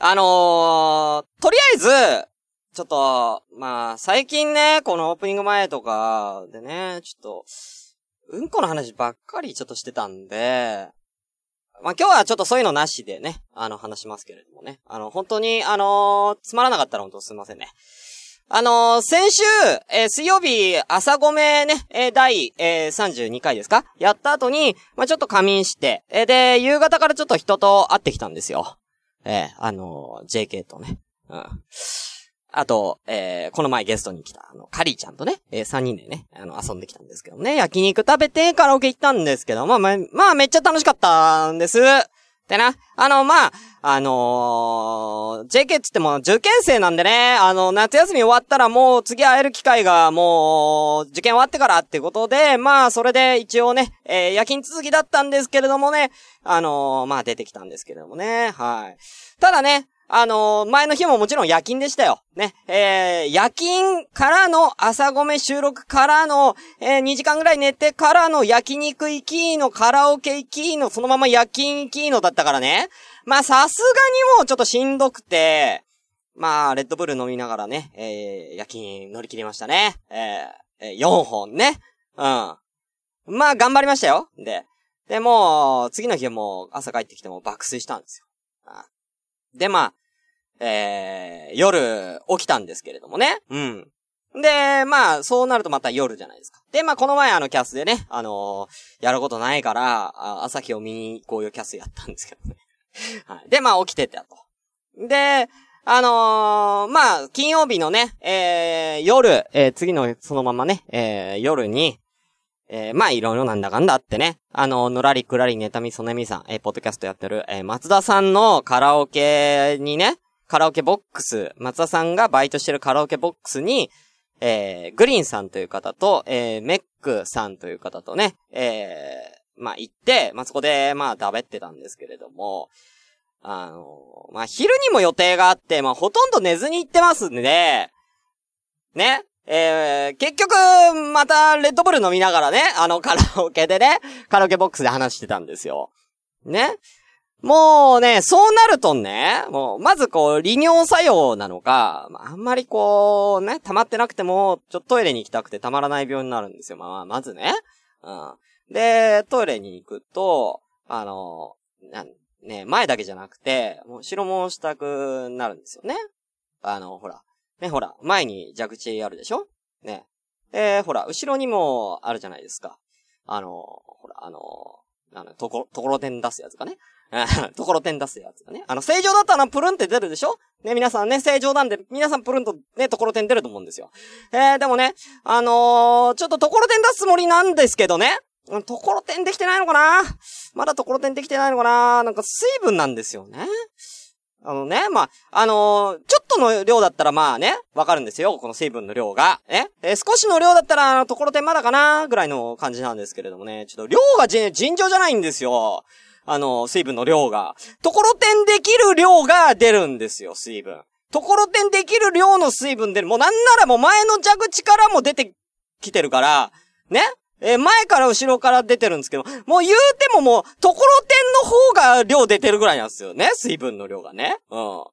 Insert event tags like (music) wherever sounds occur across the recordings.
あのー、とりあえず、ちょっと、まあ、最近ね、このオープニング前とかでね、ちょっと、うんこの話ばっかりちょっとしてたんで、まあ今日はちょっとそういうのなしでね、あの話しますけれどもね。あの、本当に、あのー、つまらなかったら本当すいませんね。あのー、先週、えー、水曜日、朝ごめね、えー、第、えー、32回ですか？やった後に、まあ、ちょっと仮眠して、え、で、夕方からちょっと人と会ってきたんですよ。えー、あのー、JK とね。うん。あと、えー、この前ゲストに来た、あの、カリーちゃんとね、えー、3人でね、あの、遊んできたんですけどね、焼肉食べてカラオケ行ったんですけど、まあ、まあ、まあ、めっちゃ楽しかったんです。ってな。あの、まあ、あのー、JK っつっても受験生なんでね、あの、夏休み終わったらもう次会える機会がもう、受験終わってからってことで、まあ、それで一応ね、えー、夜勤続きだったんですけれどもね、あのー、まあ、出てきたんですけれどもね、はい。ただね、あのー、前の日ももちろん夜勤でしたよ。ね。えー、夜勤からの朝ごめ収録からの、えー、2時間ぐらい寝てからの焼肉行きのカラオケ行きのそのまま夜勤行きのだったからね。まあ、さすがにもうちょっとしんどくて、まあ、レッドブル飲みながらね、えー、夜勤乗り切りましたね。えー、4本ね。うん。まあ、頑張りましたよ。で。で、もう、次の日はもう朝帰ってきても爆睡したんですよ。で、まあ、えー、夜起きたんですけれどもね。うん。で、まあ、そうなるとまた夜じゃないですか。で、まあ、この前あのキャスでね、あのー、やることないから、朝日を見に行こうよキャスやったんですけどね。(laughs) はい。で、まあ、起きてたと。で、あのー、まあ、金曜日のね、えー、夜、えー、次のそのままね、えー、夜に、えー、まあ、いろいろなんだかんだあってね。あの、ぬらりくらりネタみそねみさん、えー、ポッドキャストやってる、えー、松田さんのカラオケにね、カラオケボックス、松田さんがバイトしてるカラオケボックスに、えー、グリーンさんという方と、えー、メックさんという方とね、えー、まあ、行って、まあ、そこで、まあ、食べってたんですけれども、あの、まあ、昼にも予定があって、まあ、ほとんど寝ずに行ってますんで、ね、えー、結局、また、レッドブル飲みながらね、あの、カラオケでね、カラオケボックスで話してたんですよ。ね。もうね、そうなるとね、もう、まずこう、利尿作用なのか、あ、んまりこう、ね、溜まってなくても、ちょっとトイレに行きたくて溜まらない病になるんですよ。まあ、まずね。うん。で、トイレに行くと、あの、ね、前だけじゃなくて、もう後ろもしたくなるんですよね。あの、ほら、ね、ほら、前に蛇口あるでしょ？ね。えー、ほら、後ろにもあるじゃないですか。あの、ほら、あの、あの、ところ、ところてん出すやつがね。(laughs) ところてん出すやつがね。あの、正常だったらプルンって出るでしょ？ね、皆さんね、正常なんで、皆さんプルンとね、ところてん出ると思うんですよ。えー、でもね、あのー、ちょっとところてん出すつもりなんですけどね。ところてんできてないのかな？まだところてんできてないのかな？なんか水分なんですよね。あのね、まあ、あのー、ちょっとの量だったらまあね、わかるんですよ。この水分の量が。ね。え、少しの量だったら、あの、ところてんまだかなぐらいの感じなんですけれどもね。ちょっと量が尋常じゃないんですよ。あの、水分の量が。ところてんできる量が出るんですよ、水分。ところてんできる量の水分出る。もうなんならもう前の蛇口からも出てきてるから、ねえー、前から後ろから出てるんですけど、もう言うてももう、ところてんの方が量出てるぐらいなんですよね。水分の量がね。うん。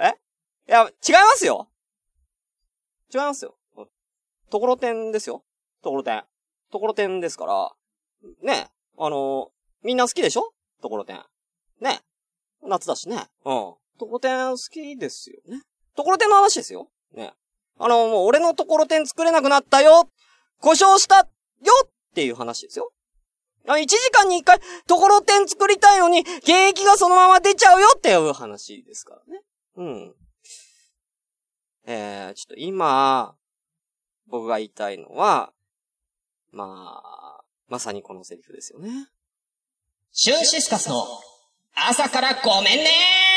え？いや、違いますよ。違いますよ。ところてんですよ。ところてん。ところてんですから、ね、あのー、みんな好きでしょ？ところてん。ね。夏だしね。うん。ところてん好きですよね。ところてんの話ですよ。ね。あのー、もう俺のところてん作れなくなったよ故障したよっていう話ですよ。1時間に1回、ところてん作りたいのに、現役がそのまま出ちゃうよっていう話ですからね。うん。えー、ちょっと今、僕が言いたいのは、まあ、まさにこのセリフですよね。シュンシスカスの朝からごめんねー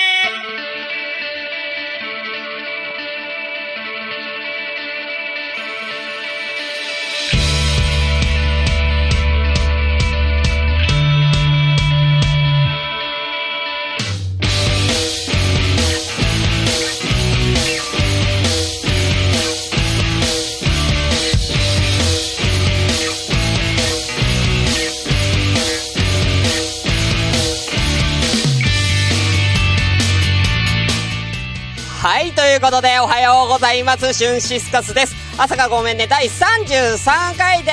いうことで、おはようございます。シュンシスカスです。朝がごめんね、第33回で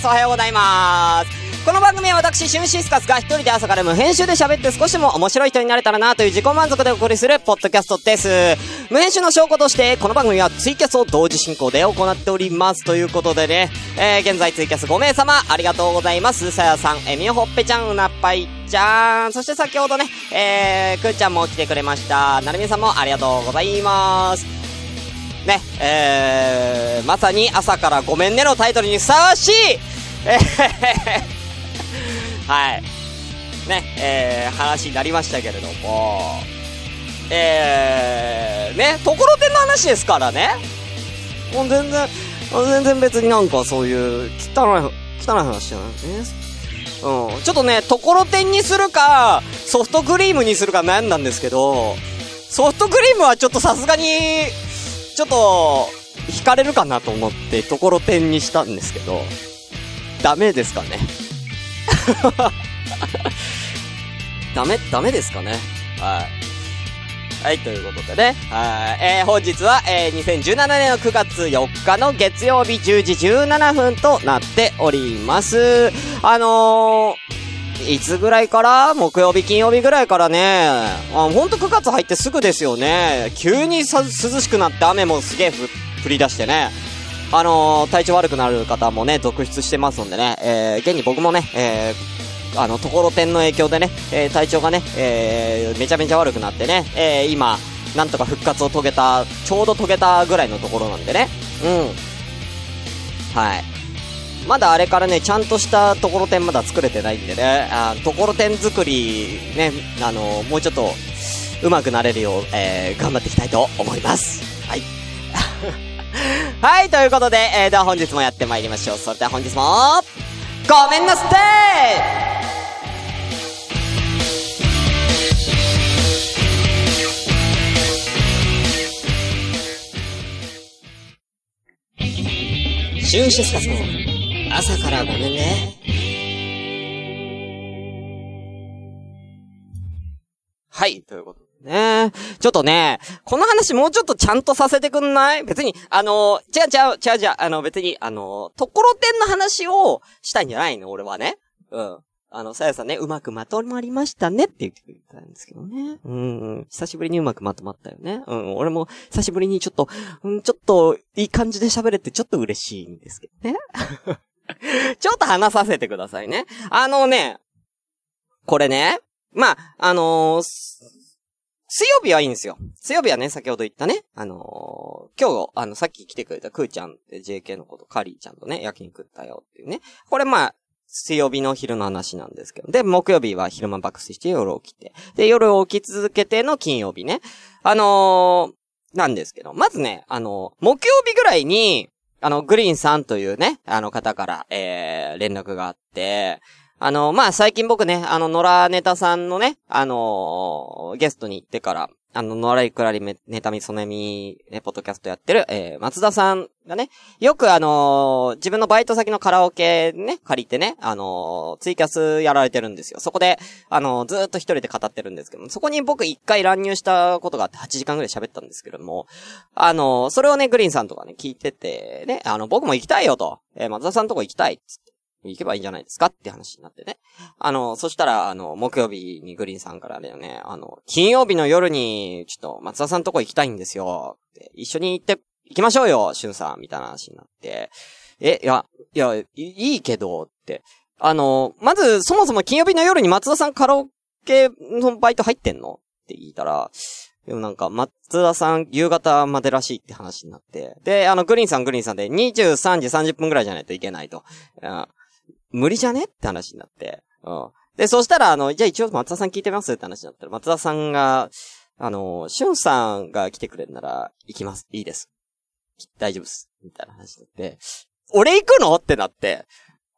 す。おはようございます。この番組は私、シュンシスカスが一人で朝から無編集で喋って少しでも面白い人になれたらなという自己満足でお送りするポッドキャストです。無編集の証拠として、この番組はツイキャスを同時進行で行っております。ということでね、えー、現在ツイキャス5名様、ありがとうございます。さやさん、えみよほっぺちゃん、うなっぱいちゃん、そして先ほどね、えー、くーちゃんも来てくれました。なるみさんもありがとうございます。ね、えー、まさに朝からごめんねのタイトルにふさわしい、えーはい。ね、えー、話になりましたけれども、えー、ね、ところてんの話ですからね。もう全然、全然別になんかそういう、汚い、汚い話じゃないね。うん。ちょっとね、ところてんにするか、ソフトクリームにするか悩んだんですけど、ソフトクリームはちょっとさすがに、ちょっと、惹かれるかなと思って、ところてんにしたんですけど、ダメですかね。(laughs) ダメ、ダメですかね。はい。はい、ということでね。はい。えー、本日は、えー、2017年の9月4日の月曜日10時17分となっております。あのー、いつぐらいから？木曜日、金曜日ぐらいからね、あ、ほんと9月入ってすぐですよね。急にさ涼しくなって雨もすげえ降り出してね。あのー、体調悪くなる方もね、続出してますんでね、えー、現に僕もね、えー、あの、ところてんの影響でね、えー、体調がね、えー、めちゃめちゃ悪くなってね、えー、今、なんとか復活を遂げた、ちょうど遂げたぐらいのところなんでね。うん。はい。まだあれからね、ちゃんとしたところてんまだ作れてないんでね、あところてん作り、ね、あのもうちょっと、上手くなれるよう、えー、頑張っていきたいと思います。はい。はい、ということで、えー、では本日もやってまいりましょう。それでは本日も、ごめんなさいシュンシスカスの朝からごめんね。はい、ということでねえちょっとね、この話もうちょっとちゃんとさせてくんない？別に、あの違う違う、違う違う、あの、別に、あのところてんの話をしたいんじゃないの？俺はね。うん。あの、さやさんね、うまくまとまりましたねって言ってくれたんですけどね。うん、うん。久しぶりにうまくまとまったよね。うん、俺も久しぶりにちょっと、うん、ちょっと、いい感じで喋れてちょっと嬉しいんですけどね。(laughs) ちょっと話させてくださいね。あのね、これね、まあ、あのー、水曜日はいいんですよ。水曜日はね、先ほど言ったね、あのー、今日、あの、さっき来てくれたクーちゃんって JK のこと、カリーちゃんとね、焼肉食ったよっていうね。これまあ、水曜日の昼の話なんですけど。で、木曜日は昼間爆睡して夜起きて。で、夜起き続けての金曜日ね。あのー、なんですけど、まずね、あのー、木曜日ぐらいに、あの、グリーンさんというね、あの方から、えー、連絡があって、あの、まあ、最近僕ね、あの、野良ネタさんのね、あのー、ゲストに行ってから、あの、野良いくらりめ、ネタみそねみ、ね、ポッドキャストやってる、えー、松田さんがね、よくあのー、自分のバイト先のカラオケね、借りてね、あのー、ツイキャスやられてるんですよ。そこで、あのずっと一人で語ってるんですけども、そこに僕一回乱入したことがあって8時間ぐらい喋ったんですけども、あのそれをね、グリーンさんとかね、聞いてて、ね、あの、僕も行きたいよと、え松田さんとこ行きたい、つって。行けばいいんじゃないですかって話になってね。あの、そしたら、あの、木曜日にグリーンさんからだよね、あの、金曜日の夜に、ちょっと松田さんとこ行きたいんですよ。って一緒に行って、行きましょうよ、しゅんさん、みたいな話になって。え、いや、いや、いいけど、って。あの、まず、そもそも金曜日の夜に松田さんカラオケのバイト入ってんの？って聞いたら、でもなんか、松田さん、夕方までらしいって話になって。で、あの、グリーンさん、グリーンさんで、23時30分ぐらいじゃないといけないと。無理じゃね？って話になって。うん。で、そしたら、あの、じゃあ一応松田さん聞いてます？って話になったら、松田さんが、あの、しゅんさんが来てくれるなら、行きます。いいです。大丈夫です。みたいな話になって、俺行くの？ってなって、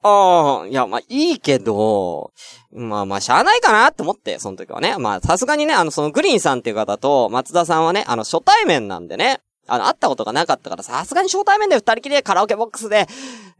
ああ、いや、まあ、いいけど、まあまあ、しゃあないかなって思って、その時はね。まあ、さすがにね、あの、そのグリーンさんっていう方と、松田さんはね、あの、初対面なんでね、あの、会ったことがなかったから、さすがに招待面で二人きりでカラオケボックスで、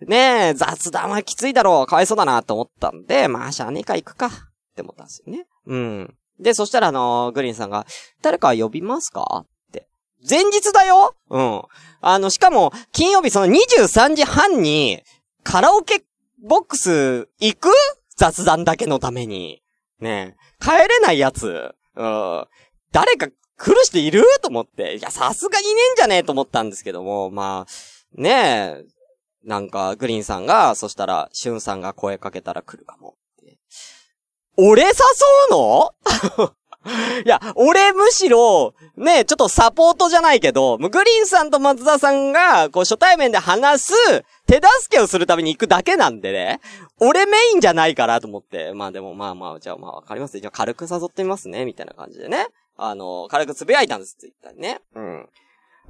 ねえ、雑談はきついだろう、かわいそうだなと思ったんで、まあ、シャーネか行くか、って思ったんですよね。うん。で、そしたらあの、グリーンさんが、誰か呼びますかって。前日だようん。あの、しかも、金曜日その23時半に、カラオケボックス行く？雑談だけのために。ねえ帰れないやつ。うん。誰か来る人いる？と思って。いや、さすがにねえんじゃねえ？と思ったんですけども、まあ、ねえ、なんか、グリーンさんが、そしたら、シュンさんが声かけたら来るかも。俺誘うの？(laughs) いや、俺むしろ、ね、ちょっとサポートじゃないけど、グリーンさんと松田さんが、こう、初対面で話す、手助けをするために行くだけなんでね。俺メインじゃないからと思って。まあでも、まあまあ、じゃあまあわかりますじゃあ軽く誘ってみますね、みたいな感じでね。あの、軽くつぶやいたんです、ツイッターにね。う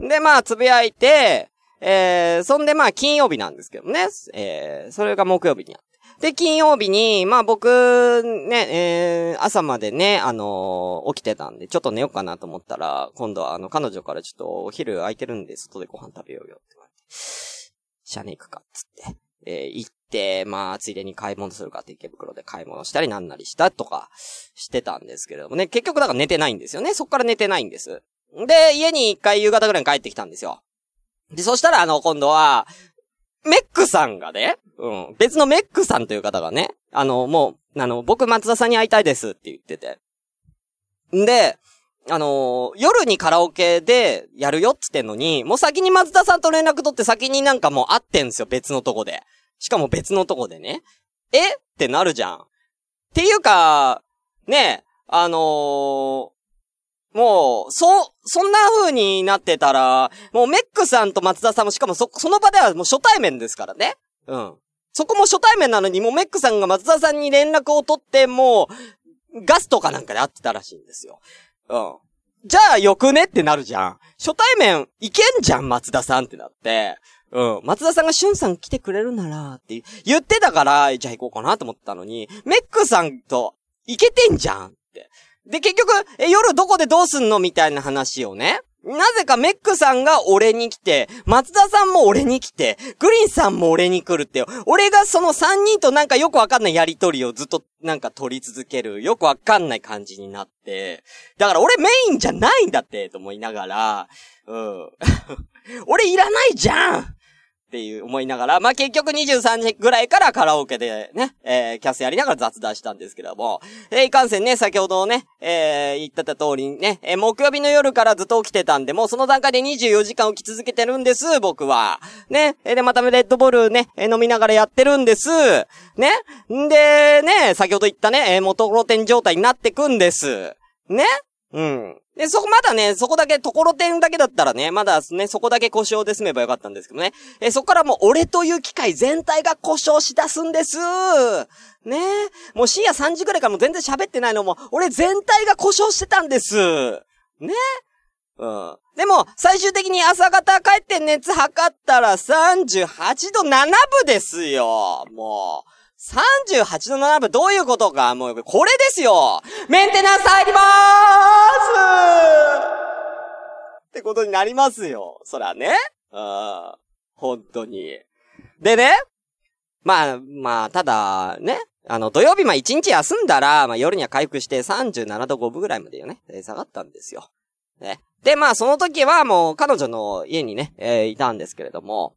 ん。で、まあ、つぶやいて、えー、そんでまあ、金曜日なんですけどね。えー、それが木曜日にあって。で、金曜日に、まあ僕、ね、えー、朝までね、あのー、起きてたんで、ちょっと寝ようかなと思ったら、今度はあの、彼女からちょっとお昼空いてるんで、外でご飯食べようよって言われて、シャネ行くか、つって。えー、行って、まあ、ついでに買い物するかって池袋で買い物したりなんなりしたとか、してたんですけれどもね、結局だから寝てないんですよね。そっから寝てないんです。で、家に一回夕方ぐらいに帰ってきたんですよ。で、そしたらあの、今度は、メックさんがね、うん、別のメックさんという方がね、あの、もう、あの、僕松田さんに会いたいですって言ってて。んで、あのー、夜にカラオケでやるよって言ってんのに、もう先に松田さんと連絡取って先になんかもう会ってんすよ、別のとこで。しかも別のとこでね。え？ってなるじゃん。っていうか、ね、あのー、もう、そ、そんな風になってたら、もうメックさんと松田さんもしかもそ、その場ではもう初対面ですからね。うん。そこも初対面なのに、もうメックさんが松田さんに連絡を取って、もう、ガスとかなんかで会ってたらしいんですよ。うん。じゃあよくねってなるじゃん。初対面いけんじゃん、松田さんってなって。うん。松田さんがしゅんさん来てくれるなら、って言ってたから、じゃあ行こうかなと思ったのに、メックさんと、いけてんじゃんって。で、結局、え、夜どこでどうすんのみたいな話をね。なぜかメックさんが俺に来て、松田さんも俺に来て、グリーンさんも俺に来るってよ、俺がその3人となんかよくわかんないやりとりをずっとなんか取り続ける、よくわかんない感じになって、だから俺メインじゃないんだって、と思いながら、うん。(laughs) 俺いらないじゃんっていう思いながら、まあ、結局23時ぐらいからカラオケでね、えー、キャスやりながら雑談したんですけども、えー、いかんせんね、先ほどね、えー、言ってた通りにね、えー、木曜日の夜からずっと起きてたんで、もうその段階で24時間起き続けてるんです、僕は。ね、えー、で、またレッドボールね、えー、飲みながらやってるんです。ね、んで、ね、先ほど言ったね、えー、元ロテン状態になってくんです。ねうん。で、そこまだね、そこだけ、ところてんだけだったらね、まだね、そこだけ故障で済めばよかったんですけどね。え、そこからもう俺という機械全体が故障しだすんです。ねもう深夜3時ぐらいからもう全然喋ってないのも、俺全体が故障してたんです。ねうん。でも、最終的に朝方帰って熱測ったら38度7分ですよ。もう。38度7分どういうことかもう、これですよメンテナンス入りまーすことになりますよ。そらね。うん。本当に。でね。まあ、まあ、ただ、ね。あの、土曜日まあ1日休んだら、まあ夜には回復して37度5分ぐらいまでよね、下がったんですよ。ね。で、まあその時はもう彼女の家にね、えー、いたんですけれども、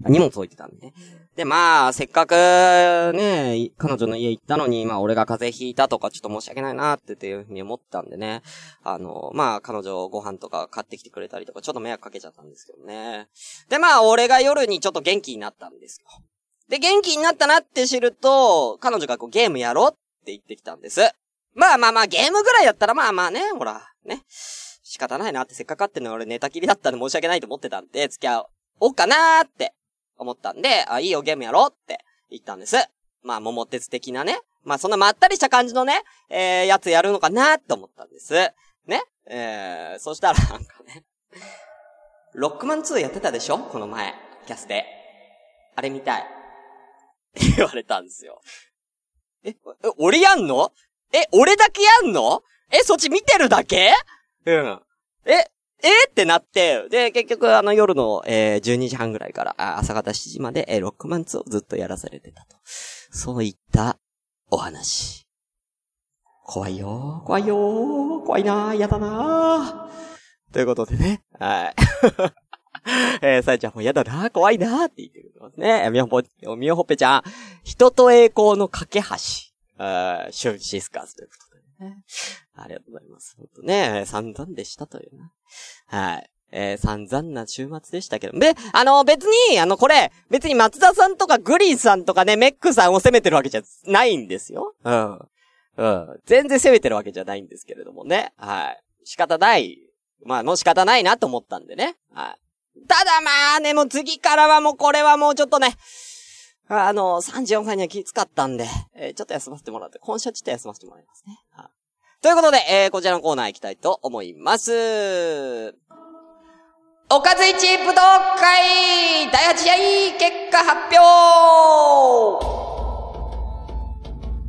荷物置いてたんでね。で、まあ、せっかく、ね、彼女の家行ったのに、まあ、俺が風邪ひいたとか、ちょっと申し訳ないなってっていうふうに思ったんでね。あの、まあ、彼女ご飯とか買ってきてくれたりとか、ちょっと迷惑かけちゃったんですけどね。で、まあ、俺が夜にちょっと元気になったんですよ。で、元気になったなって知ると、彼女がこうゲームやろうって言ってきたんです。まあまあまあ、ゲームぐらいやったらまあまあね、ほら、ね。仕方ないなってせっかく会ってんの俺寝たきりだったんで申し訳ないと思ってたんで、付き合おうかなーって思ったんで、あ、いいよ、ゲームやろうって言ったんです。まあ、桃鉄的なね。まあ、そんなまったりした感じのね、えー、やつやるのかなって思ったんです。ね。えー、そしたらなんかね、ロックマン2やってたでしょ？この前、キャスで。あれ見たい。って言われたんですよ。え、え、俺やんの？え、俺だけやんの？え、そっち見てるだけ？うん。え、えー、ってなって、で、結局あの夜の、えー、12時半ぐらいから、朝方7時まで、えー、ロックマンツをずっとやらされてたと。そういったお話。怖いよ怖いよ怖いなー嫌だなーということでね。はい。(laughs) えー、さえちゃんも嫌だな、怖いなって言ってくれますね。みよほぽ、みよほっぺちゃん。人と栄光の架け橋。あシュンシスカーズということありがとうございます。ほんとね、散々でしたというな。はい。えー、散々な週末でしたけど。で、あの、別に、あの、これ、別に松田さんとかグリーンさんとかね、メックさんを責めてるわけじゃないんですよ。うん。うん。全然責めてるわけじゃないんですけれどもね。はい。仕方ない。まあ、もう仕方ないなと思ったんでね。はい。ただまあね、もう次からはもうこれはもうちょっとね、あの、34歳にはきつかったんで、えー、ちょっと休ませてもらって、今週はちょっと休ませてもらいますね。はい。ということで、えー、こちらのコーナー行きたいと思います。おかず一武道会第8試合結果発表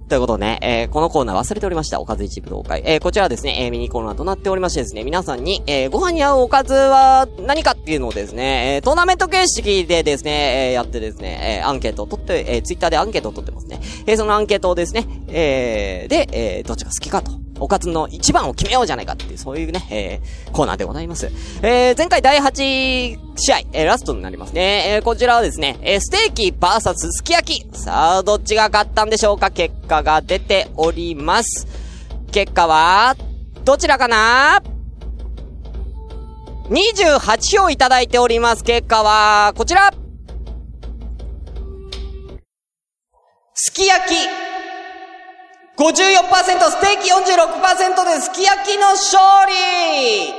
ということでね、えー、このコーナー忘れておりました。おかず一武道会。えー、こちらはですね、えー、ミニコーナーとなっておりましてですね、皆さんに、えー、ご飯に合うおかずは何かっていうのをですね、えー、トーナメント形式でですね、えー、やってですね、えー、アンケートを取って、えー、ツイッターでアンケートを取ってますね。えー、そのアンケートをですね、えー、で、えー、どっちが好きかと。おかずの一番を決めようじゃないかっていう、そういうね、えー、コーナーでございます。えー、前回第8試合、えー、ラストになりますね。えー、こちらはですね、えー、ステーキバーサスすき焼き。さあ、どっちが勝ったんでしょうか？結果が出ております。結果は、どちらかな？28票いただいております。結果は、こちらすき焼き54%、ステーキ46%ですき焼きの勝利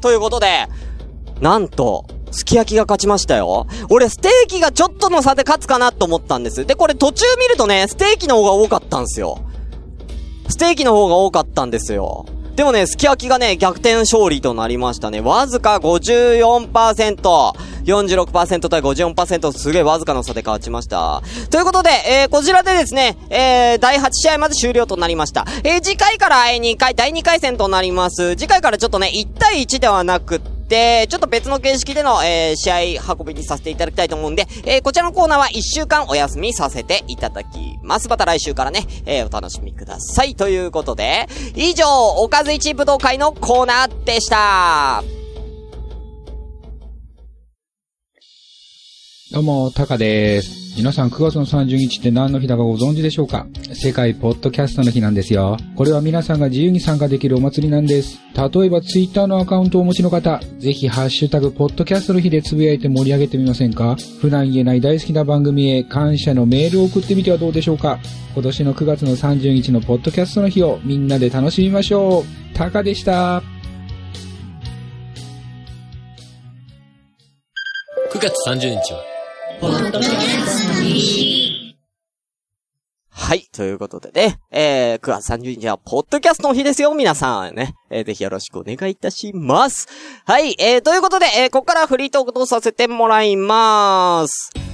ということで、なんと、すき焼きが勝ちましたよ。俺、ステーキがちょっとの差で勝つかなと思ったんです。で、これ途中見るとね、ステーキの方が多かったんですよ。ステーキの方が多かったんですよ。でもね、すき焼きがね、逆転勝利となりましたね。わずか54%。46%対54%すげえわずかの差で勝ちました。ということで、えー、こちらでですね、えー、第8試合まで終了となりました。えー、次回から2回、第2回戦となります。次回からちょっとね、1対1ではなくで、ちょっと別の形式での、えー、試合運びにさせていただきたいと思うんで、えー、こちらのコーナーは1週間お休みさせていただきます。また来週からね、えー、お楽しみください。ということで、以上、おかず一武道会のコーナーでした。どうも、タカです。皆さん9月の30日って何の日だかご存知でしょうか？世界ポッドキャストの日なんですよ。これは皆さんが自由に参加できるお祭りなんです。例えばツイッターのアカウントをお持ちの方、ぜひハッシュタグポッドキャストの日でつぶやいて盛り上げてみませんか？普段言えない大好きな番組へ感謝のメールを送ってみてはどうでしょうか？今年の9月の30日のポッドキャストの日をみんなで楽しみましょう。タカでした。9月30日ははい。ということでね、えー、9月30日は、ポッドキャストの日ですよ、皆さんね。えー、ぜひよろしくお願いいたします。はい。えー、ということで、えー、ここからフリートークとさせてもらいます。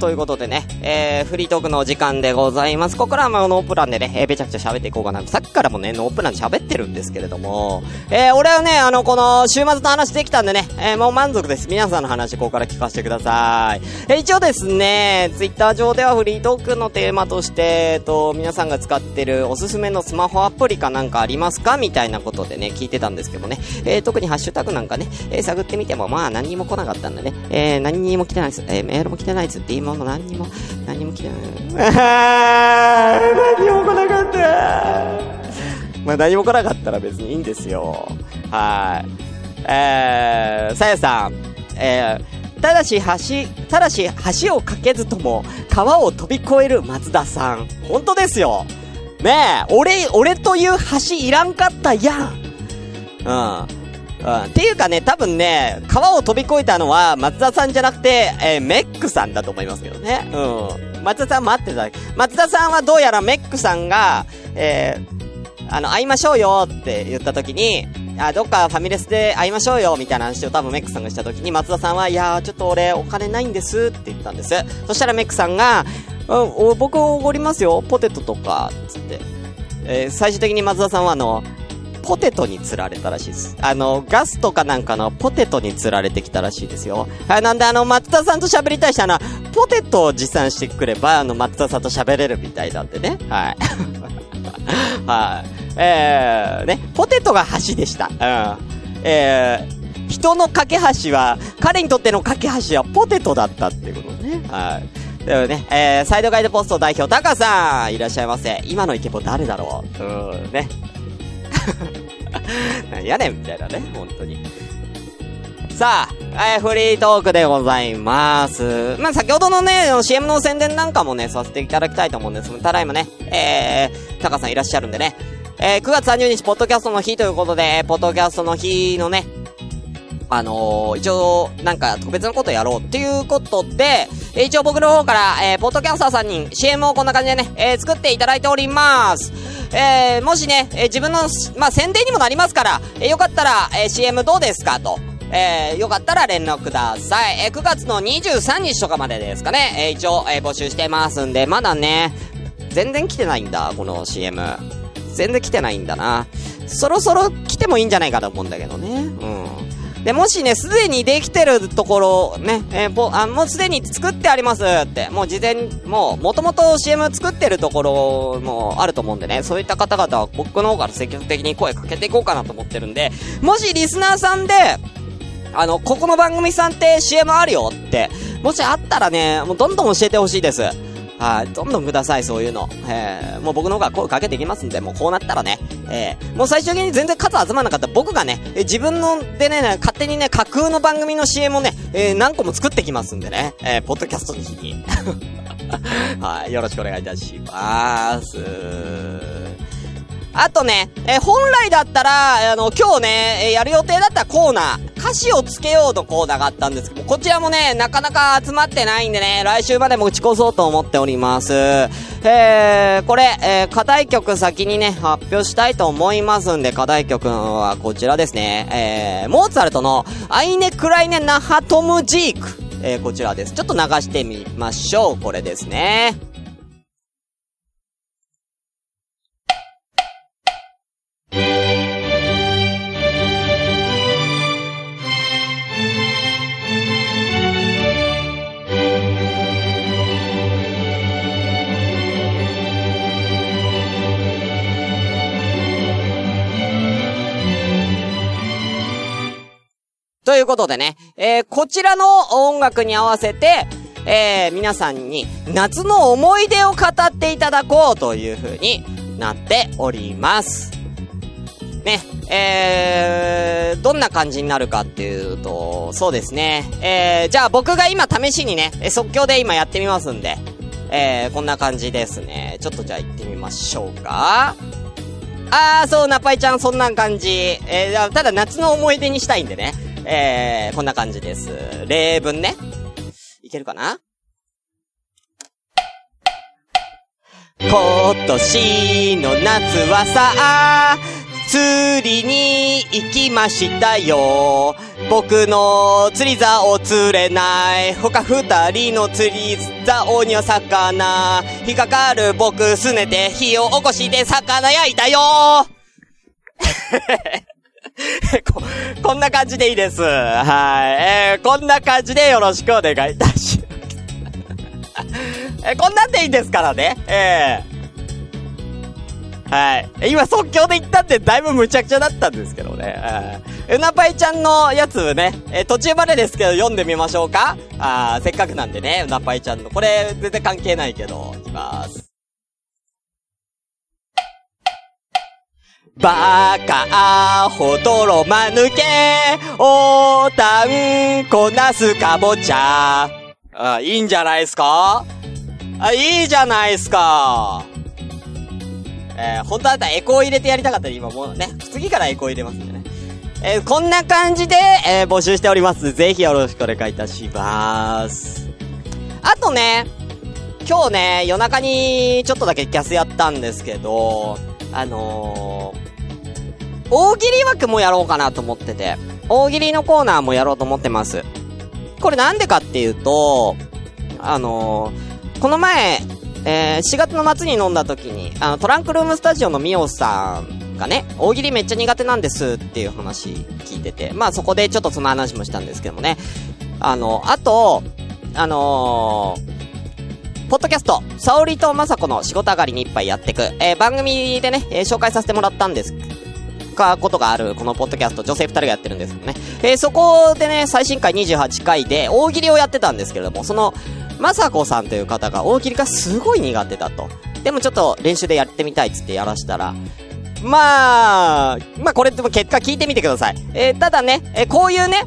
ということでね、えー、フリートークの時間でございます。ここからはまあノープランでね、えー、めちゃくちゃ喋っていこうかな。さっきからもね、ノープラン喋ってるんですけれども、えー、俺はね、あの、この、週末の話できたんでね、えー、もう満足です。皆さんの話、ここから聞かせてください。えー、一応ですね、ツイッター上ではフリートークのテーマとして、えっと、皆さんが使ってるおすすめのスマホアプリかなんかありますか？みたいなことでね、聞いてたんですけどね、えー、特にハッシュタグなんかね、えー、探ってみても、まあ何にも来なかったんでね、えー、何にも来てないです。えー、メールも来てないですっていう何にも、何も来てない。(laughs) 何も来なかった。まあ何も来なかったら別にいいんですよ。はい。えー、さやさん、えー、ただし橋、ただし橋を架けずとも川を飛び越える松田さん。本当ですよ。ねえ、俺、俺という橋いらんかったやん。うん。うん。っていうかね、多分ね、川を飛び越えたのは松田さんじゃなくて、えー、メックさんだと思いますけどね。うん。松田さん待ってた。松田さんはどうやらメックさんが、えー、あの、会いましょうよって言った時に、あ、どっかファミレスで会いましょうよみたいな話を多分メックさんがした時に松田さんは、いやー、ちょっと俺お金ないんですって言ったんです。そしたらメックさんが、うん、僕おごりますよ、ポテトとか、つって。えー、最終的に松田さんはあの、ポテトに釣られたらしいです。あの、ガスとかなんかのポテトに釣られてきたらしいですよ。はい、なんであの、松田さんと喋りたい人は、あの、ポテトを持参してくれば、あの、松田さんと喋れるみたいなんでね。はい。(laughs) はい。えー、ね、ポテトが橋でした。うん。えー、人の架け橋は、彼にとっての架け橋はポテトだったっていうことね。はい。でもね、えー、サイドガイドポスト代表、タカさん、いらっしゃいませ。今のイケボ誰だろううん、ね。(laughs) な (laughs) んやねんみたいなね、本当に。さあ、えー、フリートークでございます。まあ、先ほどのね、CM の宣伝なんかもね、させていただきたいと思うんですただいまね、えー、タカさんいらっしゃるんでね、えー、9月30日、ポッドキャストの日ということで、ポッドキャストの日のね、あのー、一応、なんか特別なことやろうっていうことで、一応僕の方から、えー、ポッドキャスターさんに CM をこんな感じでね、えー、作っていただいております。えー、もしね、え、自分の、まあ、宣伝にもなりますから、えー、よかったら、え、CM どうですかと。えー、よかったら連絡ください。えー、9月の23日とかまでですかね。えー、一応、えー、募集してますんで、まだね、全然来てないんだ、この CM。全然来てないんだな。そろそろ来てもいいんじゃないかと思うんだけどね。うん。で、もしね、すでにできてるところ、ね、えー、ぽ、あ、もうすでに作ってありますって、もう事前、もう、もともと CM 作ってるところもあると思うんでね、そういった方々は僕の方から積極的に声かけていこうかなと思ってるんで、もしリスナーさんで、あの、ここの番組さんって CM あるよって、もしあったらね、もうどんどん教えてほしいです。はい、どんどんください、そういうの。えー、もう僕の方が声かけていきますんで、もうこうなったらね、えー、もう最終的に全然数集まらなかった僕がね、えー、自分のでね、勝手にね、架空の番組の CM をね、えー、何個も作ってきますんでね、えー、ポッドキャストの日に。(laughs) はい、よろしくお願いいたします。あとね、えー、本来だったら、あの、今日ね、えやる予定だったコーナー、歌詞をつけようとコーナーがあったんですけど、こちらもね、なかなか集まってないんでね、来週までも打ち越そうと思っております。えー、これ、えー、課題曲先にね、発表したいと思いますんで、課題曲はこちらですね。えー、モーツァルトの、アイネクライネナハトムジーク。えー、こちらです。ちょっと流してみましょう。これですね。ということでね、えー、こちらの音楽に合わせて、えー、皆さんに夏の思い出を語っていただこうという風になっております。ね、えー、どんな感じになるかっていうと、そうですね。えー、じゃあ僕が今試しにね、即興で今やってみますんで、えー、こんな感じですね。ちょっとじゃあ行ってみましょうか。あー、そう、ナパイちゃん、そんな感じ。えー、ただ夏の思い出にしたいんでね。えー、こんな感じです。例文ね。いけるかな？今年の夏はさ、釣りに行きましたよ。僕の釣り竿釣れない。他二人の釣り竿には魚。引っかかる僕すねて火を起こして魚焼いたよ (laughs) (laughs) こ、こんな感じでいいです。はい。えー、こんな感じでよろしくお願いいたします。(laughs) えこんなんでいいですからね。えー、はい。今即興で言ったんでだいぶ無茶苦茶だったんですけどね。うなぱいちゃんのやつね、えー、途中までですけど読んでみましょうかあせっかくなんでね、うなぱいちゃんの。これ全然関係ないけど、いきます。バカアホ泥まぬけ、おたんこなすかぼちゃ。あ、いいんじゃないですか？あ、いいじゃないですか。えー、本当だったらエコー入れてやりたかったら今もうね、次からエコー入れますんでね。えー、こんな感じで、えー、募集しております。ぜひよろしくお願いいたします。あとね、今日ね、夜中にちょっとだけキャスやったんですけど、あのー、大喜利枠もやろうかなと思ってて、大喜利のコーナーもやろうと思ってます。これなんでかっていうと、あのー、この前、えー、4月の末に飲んだ時に、あの、トランクルームスタジオのミオさんがね、大喜利めっちゃ苦手なんですっていう話聞いてて、まあそこでちょっとその話もしたんですけどもね。あの、あと、あのー、ポッドキャスト、沙織と雅子の仕事上がりに一杯やってく、えー、番組でね、えー、紹介させてもらったんですか、ことがある、このポッドキャスト、女性二人がやってるんですけどね。えー、そこでね、最新回28回で大喜利をやってたんですけれども、その、雅子さんという方が大喜利がすごい苦手だと。でもちょっと練習でやってみたいっつってやらしたら、まあ、まあこれでも結果聞いてみてください。えー、ただね、えー、こういうね、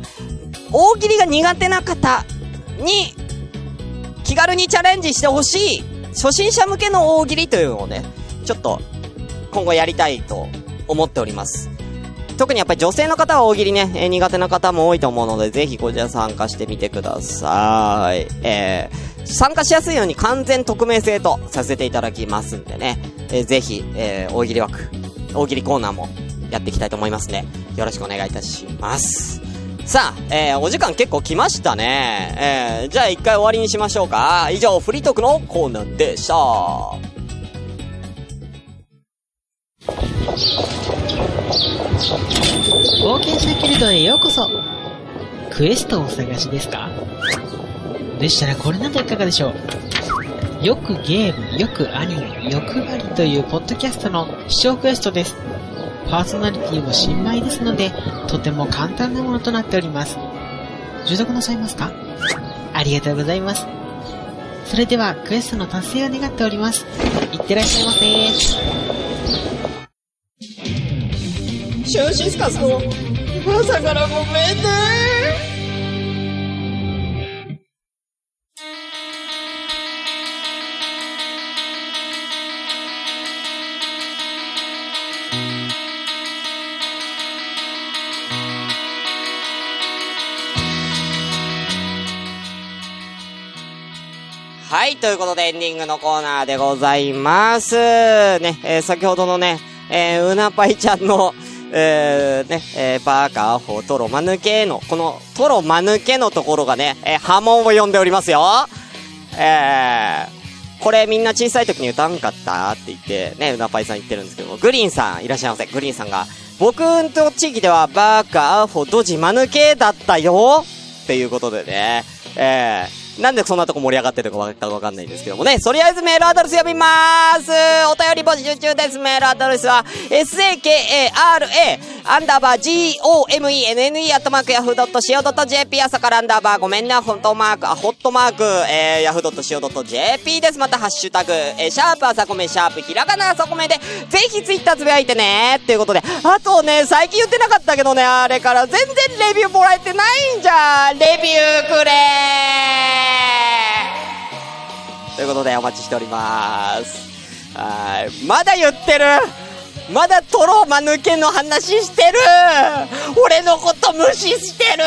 大喜利が苦手な方に、気軽にチャレンジしてほしい、初心者向けの大喜利というのをね、ちょっと、今後やりたいと思っております。特にやっぱり女性の方は大喜利ね、えー、苦手な方も多いと思うので、ぜひこちら参加してみてください。えー、参加しやすいように完全匿名制とさせていただきますんでね、えー、ぜひ、えー、大喜利枠、大喜利コーナーもやっていきたいと思いますね。よろしくお願いいたします。さあ、えー、お時間結構来ましたね。えー、じゃあ一回終わりにしましょうか。以上、フリートークのコーナーでした。冒険者ギルドへようこそクエストをお探しですか？でしたらこれなどいかがでしょうよくゲーム、よくアニメ、欲張りというポッドキャストの視聴クエストです。パーソナリティも新米ですので、とても簡単なものとなっております。受読なさいますか？ありがとうございます。それでは、クエストの達成を願っております。いってらっしゃいませシュンシスカスの朝からごめんねはい、ということでエンディングのコーナーでございます。ね、えー、先ほどのね、えー、うなぱいちゃんの、えー、ね、えー、バーカー、ホトロ、マヌケの、この、トロ、マヌケのところがね、えー、波紋を呼んでおりますよ。えー、これみんな小さい時に歌んかったって言って、ね、うなぱいさん言ってるんですけども、グリーンさんいらっしゃいませ。グリーンさんが、僕んと地域ではバーカー、ホドジ、マヌケだったよっていうことでね、えー、なんでそんなとこ盛り上がってるかわかわかんないんですけどもね。とりあえずメールアドレス読みまーす。お便り募集中です。メールアドレスは、sakara アンダーバー gomenne アットマークヤフー .co.jp 朝からアンダーバーごめんね、ホットマーク、あ、ホットマーク、えー、ヤフー .co.jp です。またハッシュタグ、えー、シャープ朝コメ、シャープひらがな朝コメで、ぜひツイッターつぶやいてねっていうことで。あとね、最近言ってなかったけどね、あれから全然レビューもらえてないんじゃん。レビューくれーということでお待ちしております。はい。まだ言ってる。まだトロマ抜けの話してる。俺のこと無視してる。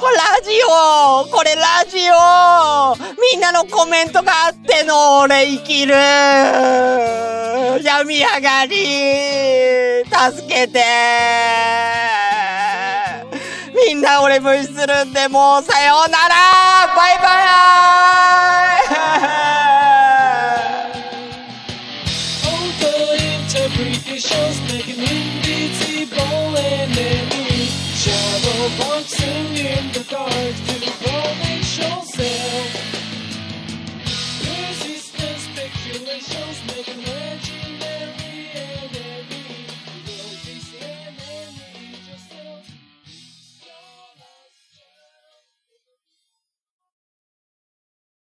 これラジオ。これラジオ。みんなのコメントがあっての。俺生きる。(laughs) 病み上がり。助けてみんな俺無視するんでもうさようならバイバイ